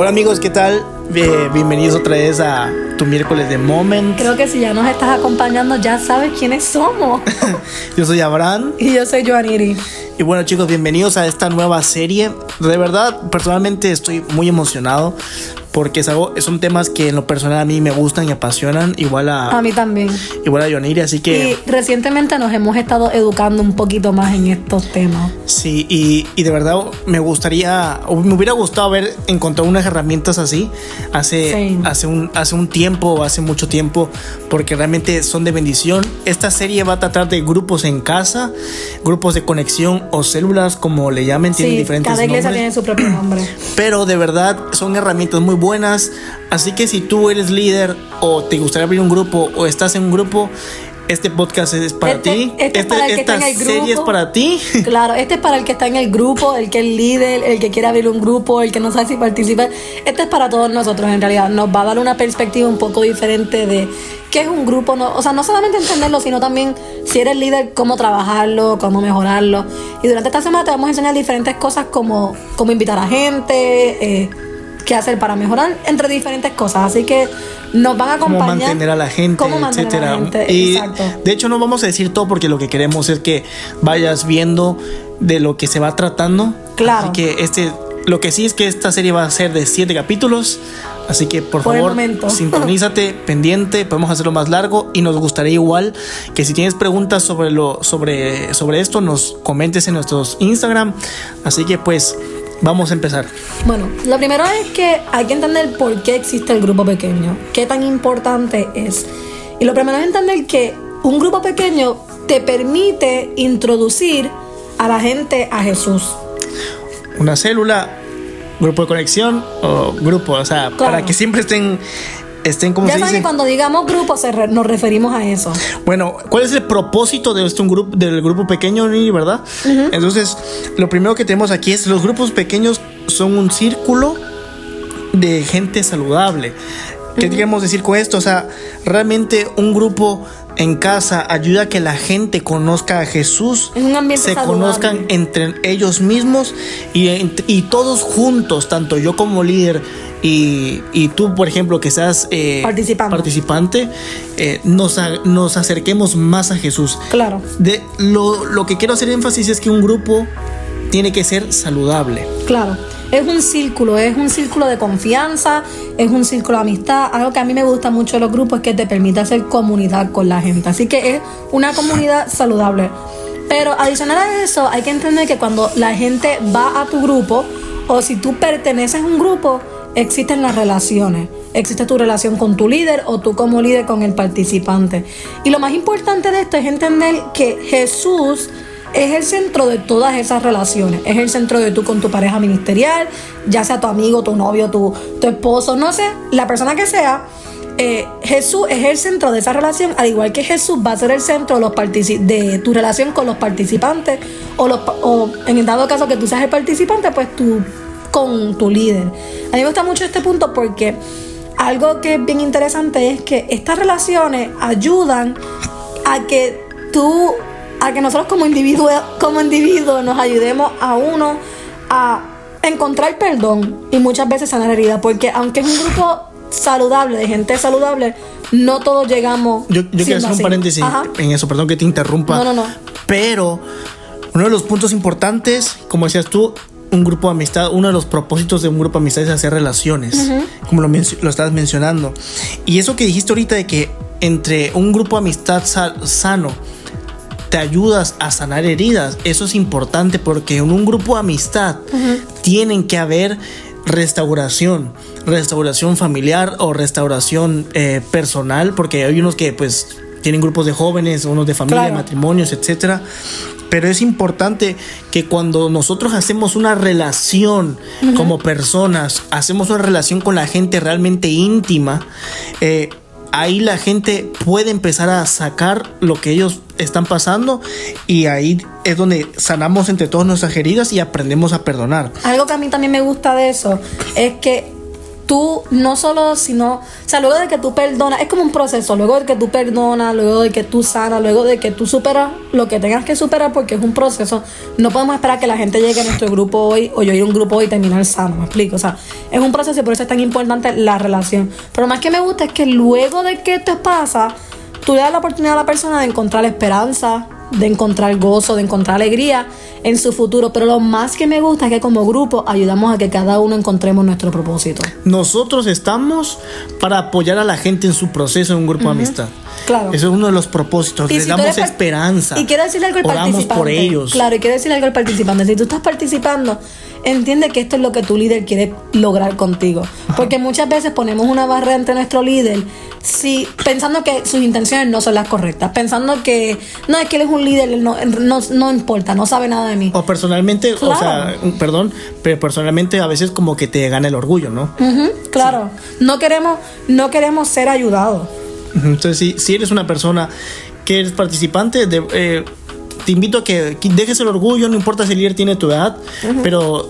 Hola amigos, ¿qué tal? Eh, bienvenidos otra vez a tu miércoles de Moment. Creo que si ya nos estás acompañando ya sabes quiénes somos. yo soy Abraham. Y yo soy Joaniri. Y bueno chicos, bienvenidos a esta nueva serie. De verdad, personalmente estoy muy emocionado porque es algo, son temas que en lo personal a mí me gustan y apasionan, igual a... A mí también. Igual a Yoniri, así que... Y recientemente nos hemos estado educando un poquito más en estos temas. Sí, y, y de verdad me gustaría, me hubiera gustado haber encontrado unas herramientas así hace, hace, un, hace un tiempo, hace mucho tiempo, porque realmente son de bendición. Esta serie va a tratar de grupos en casa, grupos de conexión o células, como le llamen, tienen diferentes cada iglesia tiene su propio nombre. Pero de verdad son herramientas muy buenas buenas. Así que si tú eres líder o te gustaría abrir un grupo o estás en un grupo, este podcast es para este, ti. Este, este para el que esta está en el serie grupo. es para ti. Claro, este es para el que está en el grupo, el que es líder, el que quiere abrir un grupo, el que no sabe si participar. Este es para todos nosotros en realidad. Nos va a dar una perspectiva un poco diferente de qué es un grupo. No, o sea, no solamente entenderlo, sino también si eres líder, cómo trabajarlo, cómo mejorarlo. Y durante esta semana te vamos a enseñar diferentes cosas como cómo invitar a gente. Eh, qué hacer para mejorar entre diferentes cosas. Así que nos van a acompañar. Cómo mantener a la gente, etcétera. La gente, y exacto. de hecho no vamos a decir todo porque lo que queremos es que vayas viendo de lo que se va tratando. Claro. Así que este, lo que sí es que esta serie va a ser de siete capítulos. Así que por, Por favor, sintonízate, pendiente, podemos hacerlo más largo y nos gustaría igual que si tienes preguntas sobre lo sobre sobre esto nos comentes en nuestros Instagram. Así que pues Vamos a empezar. Bueno, lo primero es que hay que entender por qué existe el grupo pequeño, qué tan importante es. Y lo primero es entender que un grupo pequeño te permite introducir a la gente a Jesús. Una célula, grupo de conexión o grupo, o sea, Claro. para que siempre estén estén como ya se saben dice. que cuando digamos grupo se re- nos referimos a eso. Bueno, ¿cuál es el propósito de este un grupo del grupo pequeño, Nini, verdad? Entonces, lo primero que tenemos aquí es los grupos pequeños son un círculo de gente saludable. ¿Qué queremos decir con esto? O sea, realmente un grupo en casa ayuda a que la gente conozca a Jesús, Es un ambiente se saludable. conozcan entre ellos mismos y, y todos juntos, tanto yo como líder y, y tú, por ejemplo, que seas eh, Participante. participante, eh, nos, a- nos acerquemos más a Jesús. Claro. De, lo, lo que quiero hacer énfasis es que un grupo tiene que ser saludable. Claro, es un círculo, es un círculo de confianza, es un círculo de amistad. Algo que a mí me gusta mucho de los grupos es que te permite hacer comunidad con la gente. Así que es una comunidad saludable. Pero adicional a eso, hay que entender que cuando la gente va a tu grupo o si tú perteneces a un grupo, existen las relaciones. Existe tu relación con tu líder o tú como líder con el participante. Y lo más importante de esto es entender que Jesús es el centro de todas esas relaciones. Es el centro de tú con tu pareja ministerial, ya sea tu amigo, tu novio, tu, tu esposo, no sé, la persona que sea. eh, Jesús es el centro de esa relación, al igual que Jesús va a ser el centro de, tu relación con los participantes, o, los, o en el dado caso que tú seas el participante, pues tú con tu líder. A mí me gusta mucho este punto porque algo que es bien interesante es que estas relaciones ayudan a que tú, a que nosotros como individuos, como individuos nos ayudemos a uno a encontrar perdón y muchas veces sanar heridas, porque aunque es un grupo saludable, de gente saludable, no todos llegamos. Yo, yo quiero hacer un paréntesis Ajá. en eso, perdón que te interrumpa. No, no, no. Pero uno de los puntos importantes, como decías tú, un grupo de amistad, uno de los propósitos de un grupo de amistad es hacer relaciones, como lo, lo estabas mencionando. Y eso que dijiste ahorita de que entre un grupo de amistad sa- sano te ayudas a sanar heridas, eso es importante porque en un grupo de amistad tienen que haber restauración, restauración familiar o restauración eh, personal, porque hay unos que pues tienen grupos de jóvenes, unos de familia, Claro. matrimonios, etcétera. Pero es importante que cuando nosotros hacemos una relación como personas, hacemos una relación con la gente realmente íntima, eh, ahí la gente puede empezar a sacar lo que ellos están pasando y ahí es donde sanamos entre todas nuestras heridas y aprendemos a perdonar. Algo que a mí también me gusta de eso es que tú no solo, sino, o sea, luego de que tú perdonas, es como un proceso, luego de que tú perdonas, luego de que tú sanas, luego de que tú superas lo que tengas que superar, porque es un proceso, no podemos esperar que la gente llegue a nuestro grupo hoy o yo ir a un grupo hoy y terminar sano, me explico, o sea, es un proceso y por eso es tan importante la relación. Pero más que me gusta es que luego de que esto pasa, tú le das la oportunidad a la persona de encontrar esperanza, de encontrar gozo, de encontrar alegría en su futuro. Pero lo más que me gusta es que como grupo ayudamos a que cada uno encontremos nuestro propósito. Nosotros estamos para apoyar a la gente en su proceso en un grupo de amistad. Claro. Eso es uno de los propósitos. Les damos esperanza. Y quiero decirle algo al Oramos por ellos. Claro, y quiero decirle algo al participante. Si tú estás participando, entiende que esto es lo que tu líder quiere lograr contigo. Porque muchas veces ponemos una barrera entre nuestro líder si, pensando que sus intenciones no son las correctas. Pensando que no es que él es un líder, no, no, importa, no sabe nada de mí. O personalmente, o sea, perdón, pero personalmente a veces como que te gana el orgullo, ¿no? claro. No queremos, no queremos ser ayudados. Entonces, si, si eres una persona que eres participante, de, eh, te invito a que, dejes el orgullo, no importa si el líder tiene tu edad, pero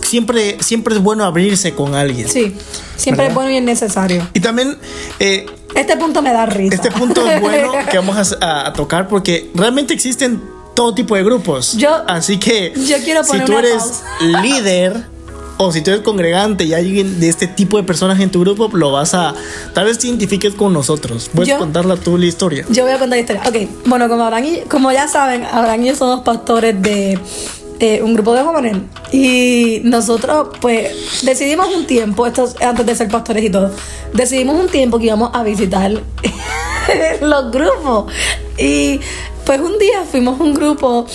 siempre, siempre es bueno abrirse con alguien. Sí, siempre es bueno y es necesario. Y también... Eh, este punto me da risa. Este punto es bueno que vamos a, tocar porque realmente existen todo tipo de grupos. Yo, Así que yo quiero si tú eres líder o si tú eres congregante y hay alguien de este tipo de personas en tu grupo, lo vas a. Tal vez te identifiques con nosotros. Puedes contarla tú la historia. Yo voy a contar la historia. Ok, bueno, como, como ya saben, Abraham y yo somos pastores de. un grupo de jóvenes y nosotros pues decidimos un tiempo, esto antes de ser pastores y todo, decidimos un tiempo que íbamos a visitar los grupos y pues un día fuimos un grupo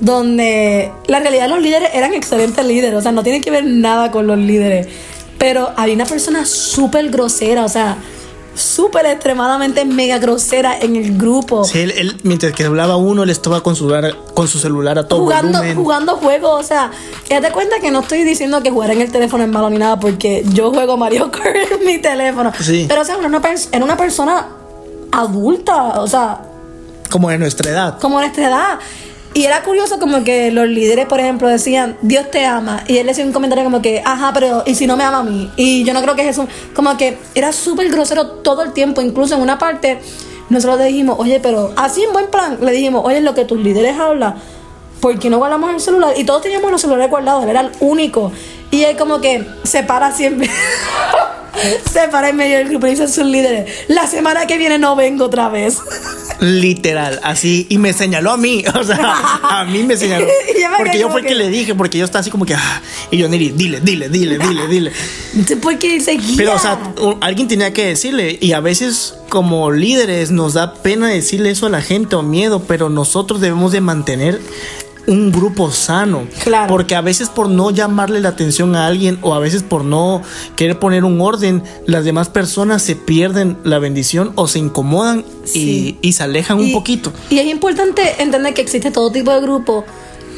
donde la realidad los líderes eran excelentes líderes, o sea, no tiene que ver nada con los líderes, pero había una persona súper grosera, o sea, súper extremadamente mega grosera en el grupo. Sí, él, mientras que hablaba uno, él estaba con su, con su celular a todo jugando, Jugando juegos, o sea, te cuenta que no estoy diciendo que jugar en el teléfono es malo ni nada, porque yo juego Mario Kart en mi teléfono. Sí. Pero, o sea, era una, era una persona adulta, o sea... Como de nuestra edad. Como de nuestra edad. Y era curioso como que los líderes, por ejemplo, decían, Dios te ama. Y él decía un comentario como que, ajá, pero ¿y si no me ama a mí? Y yo no creo que es eso. Como que era súper grosero todo el tiempo. Incluso en una parte, nosotros le dijimos, oye, pero así en buen plan, le dijimos, oye, lo que tus líderes hablan, ¿por qué no guardamos el celular? Y todos teníamos los celulares guardados, él era el único. Y él como que se para siempre. se para en medio del grupo y dice a sus líderes, la semana que viene no vengo otra vez. Literal, así, y me señaló a mí, o sea, a mí me señaló. porque yo fue que... que... le dije, porque yo estaba así como que, ah, y yo, Niri, dile, dile, dile, dile, dile. Porque seguía. Pero, o sea, alguien tenía que decirle, y a veces como líderes nos da pena decirle eso a la gente o miedo, pero nosotros debemos de mantener un grupo sano. Claro. Porque a veces por no llamarle la atención a alguien o a veces por no querer poner un orden, las demás personas se pierden la bendición o se incomodan y, se alejan un poquito. Y es importante entender que existe todo tipo de grupo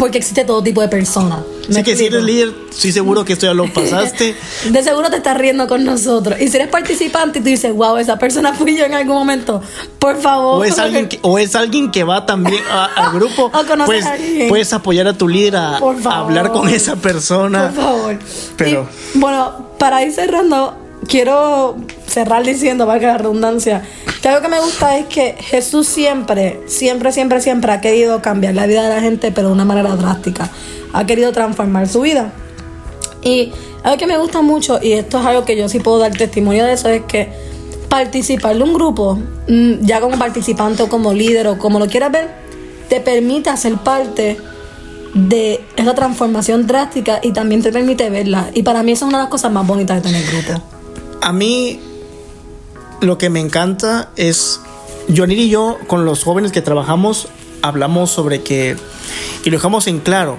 porque existe todo tipo de personas. Así que si eres líder, estoy seguro que esto ya lo pasaste. de seguro te estás riendo con nosotros. Y si eres participante y tú dices, wow, esa persona fui yo en algún momento, por favor. O es alguien que, o es alguien que va también al grupo, pues puedes apoyar a tu líder a, hablar con esa persona. Por favor. Pero. bueno, para ir cerrando, quiero cerrar diciendo, valga la redundancia, que algo que me gusta es que Jesús siempre, siempre, siempre, siempre ha querido cambiar la vida de la gente, pero de una manera drástica. Ha querido transformar su vida. Y algo que me gusta mucho, y esto es algo que yo sí puedo dar testimonio de eso, es que participar de un grupo, mm, ya como participante o como líder o como lo quieras ver, te permite ser parte de esa transformación drástica y también te permite verla. Y para mí eso es una de las cosas más bonitas de tener grupo a mí lo que me encanta es, Johnny y yo, con los jóvenes que trabajamos, hablamos sobre que, y lo dejamos en claro,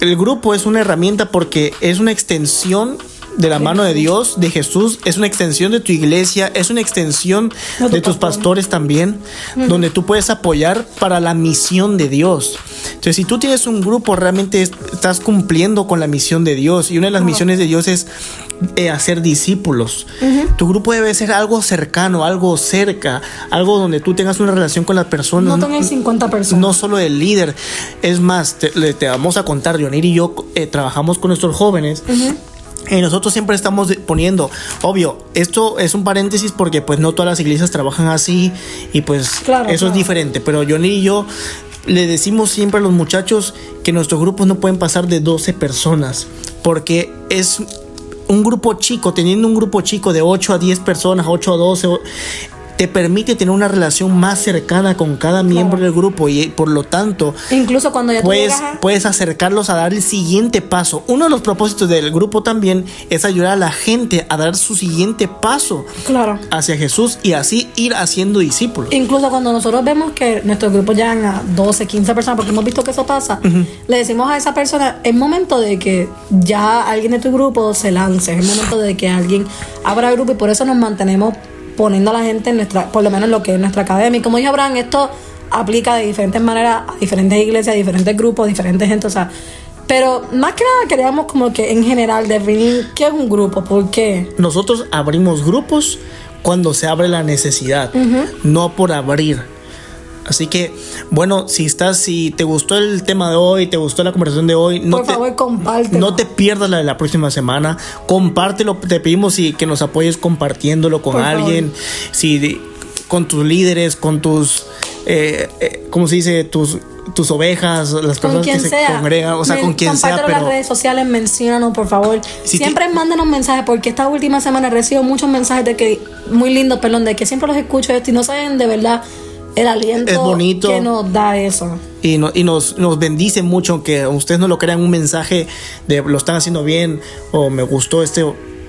el grupo es una herramienta porque es una extensión de la mano de Dios, de Jesús, es una extensión de tu iglesia, es una extensión de tus pastores también, donde tú puedes apoyar para la misión de Dios. Entonces, si tú tienes un grupo, realmente estás cumpliendo con la misión de Dios. Y una de las misiones de Dios es eh, hacer discípulos. Tu grupo debe ser algo cercano, algo cerca, algo donde tú tengas una relación con las personas. No tengas 50 personas. No solo el líder. Es más, te, vamos a contar, Leonir y yo eh, trabajamos con nuestros jóvenes Y nosotros siempre estamos poniendo, obvio, esto es un paréntesis porque pues no todas las iglesias trabajan así y pues Claro, eso claro. es diferente, pero Johnny y yo le decimos siempre a los muchachos que nuestros grupos no pueden pasar de 12 personas porque es un grupo chico, teniendo un grupo chico de 8 a 10 personas, 8 a 12, o- te permite tener una relación más cercana con cada miembro del grupo y por lo tanto Incluso cuando ya puedes, a- puedes acercarlos a dar el siguiente paso. Uno de los propósitos del grupo también es ayudar a la gente a dar su siguiente paso Claro. hacia Jesús y así ir haciendo discípulos. Incluso cuando nosotros vemos que nuestros grupos llegan a 12, 15 personas, porque hemos visto que eso pasa, le decimos a esa persona, es momento de que ya alguien de tu grupo se lance, es momento de que alguien abra el grupo y por eso nos mantenemos poniendo a la gente en nuestra, por lo menos en lo que es nuestra academia. Y como dijo Abraham, esto aplica de diferentes maneras a diferentes iglesias, a diferentes grupos, diferentes gente, o sea, pero más que nada queríamos como que en general definir qué es un grupo, por qué. Nosotros abrimos grupos cuando se abre la necesidad, no por abrir. Así que, bueno, si estás, si te gustó el tema de hoy, te gustó la conversación de hoy, no por te, favor, compártelo. No te pierdas la de la próxima semana. Compártelo. Te pedimos y que nos apoyes compartiéndolo con Por alguien. Si con tus líderes, con tus, eh, eh, ¿cómo se dice? Tus, tus ovejas, las con personas que se congregan, o sea, con quien sea. Pero las redes sociales, menciónanos, por favor. Si siempre mándenos mensajes, porque esta última semana recibo muchos mensajes de que, muy lindos, perdón, de que siempre los escucho esto y no saben de verdad el aliento Es bonito. que nos da eso. y, no- y nos, nos bendice mucho, aunque ustedes no lo crean, un mensaje de lo están haciendo bien o me gustó este.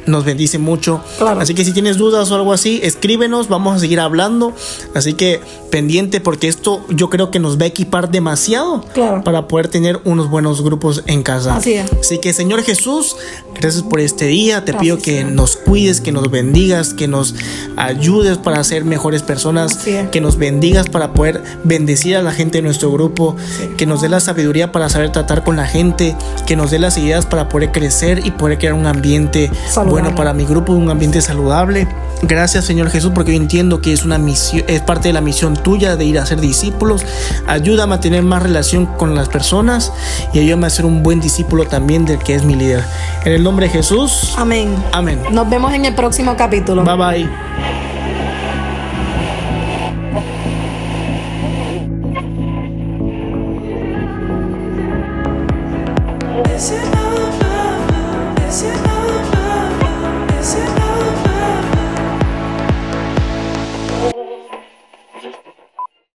Nos bendice mucho. Claro. Así que si tienes dudas o algo así, escríbenos, vamos a seguir hablando. Así que pendiente porque esto yo creo que nos va a equipar demasiado Claro. para poder tener unos buenos grupos en casa. Así es. Así que Señor Jesús, gracias por este día. Te Gracias, pido que Señor. nos cuides, que nos bendigas, que nos ayudes para ser mejores personas, es. que nos bendigas para poder bendecir a la gente de nuestro grupo, que nos dé la sabiduría para saber tratar con la gente, que nos dé las ideas para poder crecer y poder crear un ambiente Saludable. Bueno para mi grupo, un ambiente saludable. Gracias Señor Jesús porque yo entiendo que es una misión, es parte de la misión tuya de ir a ser discípulos. Ayúdame a tener más relación con las personas y ayúdame a ser un buen discípulo también del que es mi líder. En el nombre de Jesús. Amén. Amén. Nos vemos en el próximo capítulo. Bye bye.